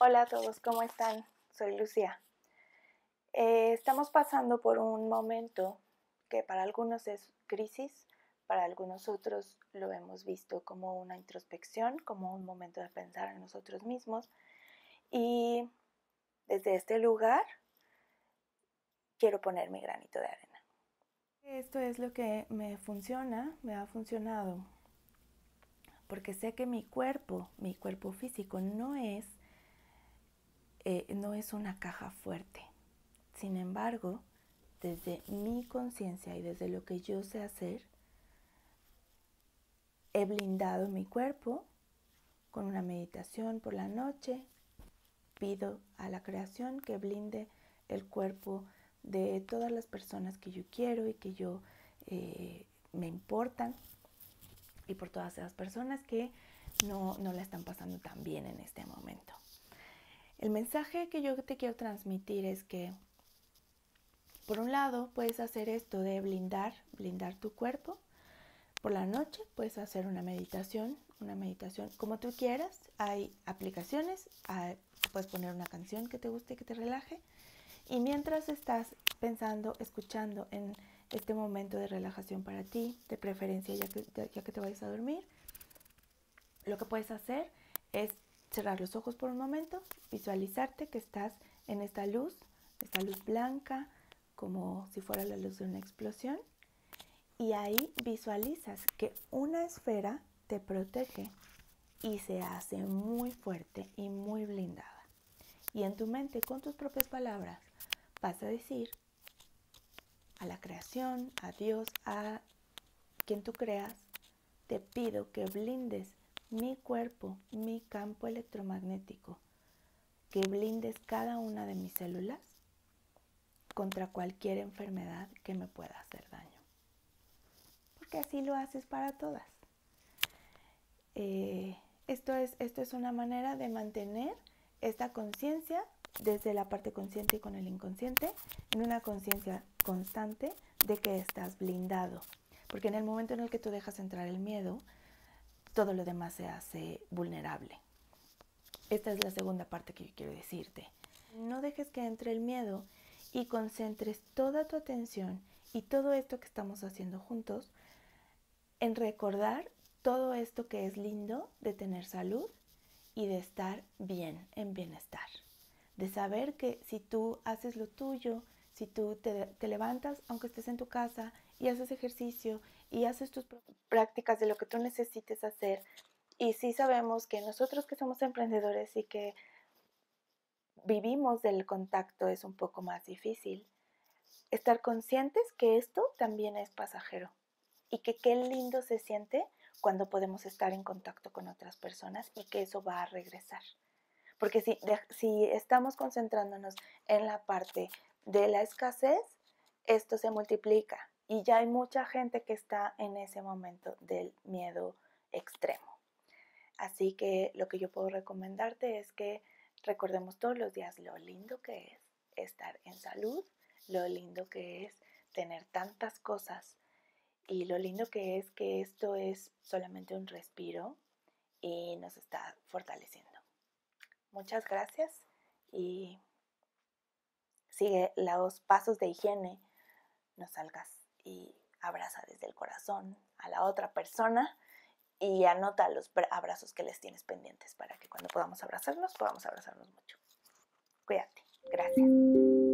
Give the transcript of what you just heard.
Hola a todos, ¿cómo están? Soy Lucía. Eh, estamos pasando por un momento que para algunos es crisis, para algunos otros lo hemos visto como una introspección, como un momento de pensar en nosotros mismos. Y desde este lugar quiero poner mi granito de arena. Esto es lo que me funciona, me ha funcionado, porque sé que mi cuerpo, mi cuerpo físico no es, eh, no es una caja fuerte. Sin embargo, desde mi conciencia y desde lo que yo sé hacer, he blindado mi cuerpo con una meditación por la noche. Pido a la creación que blinde el cuerpo de todas las personas que yo quiero y que yo eh, me importan y por todas esas personas que no, no la están pasando tan bien en este momento. El mensaje que yo te quiero transmitir es que, por un lado, puedes hacer esto de blindar, blindar tu cuerpo. Por la noche puedes hacer una meditación, una meditación como tú quieras. Hay aplicaciones, puedes poner una canción que te guste, que te relaje. Y mientras estás pensando, escuchando en este momento de relajación para ti, de preferencia ya que, ya que te vayas a dormir, lo que puedes hacer es cerrar los ojos por un momento, visualizarte que estás en esta luz, esta luz blanca, como si fuera la luz de una explosión, y ahí visualizas que una esfera te protege y se hace muy fuerte y muy blindada. Y en tu mente, con tus propias palabras, vas a decir a la creación, a Dios, a quien tú creas, te pido que blindes mi cuerpo, mi campo electromagnético, que blindes cada una de mis células contra cualquier enfermedad que me pueda hacer daño. Porque así lo haces para todas. Eh, esto, es, esto es una manera de mantener esta conciencia desde la parte consciente y con el inconsciente en una conciencia constante de que estás blindado. Porque en el momento en el que tú dejas entrar el miedo, todo lo demás se hace vulnerable. Esta es la segunda parte que yo quiero decirte. No dejes que entre el miedo y concentres toda tu atención y todo esto que estamos haciendo juntos en recordar todo esto que es lindo de tener salud y de estar bien, en bienestar de saber que si tú haces lo tuyo, si tú te, levantas, aunque estés en tu casa, y haces ejercicio y haces tus prácticas de lo que tú necesites hacer, y sí sabemos que nosotros que somos emprendedores y que vivimos del contacto es un poco más difícil, estar conscientes que esto también es pasajero y que qué lindo se siente cuando podemos estar en contacto con otras personas y que eso va a regresar. Porque si, si estamos concentrándonos en la parte de la escasez, esto se multiplica y ya hay mucha gente que está en ese momento del miedo extremo. Así que lo que yo puedo recomendarte es que recordemos todos los días lo lindo que es estar en salud, lo lindo que es tener tantas cosas y lo lindo que es que esto es solamente un respiro y nos está fortaleciendo. Muchas gracias y sigue los pasos de higiene. No salgas y abraza desde el corazón a la otra persona y anota los abrazos que les tienes pendientes para que cuando podamos abrazarnos, podamos abrazarnos mucho. Cuídate. Gracias.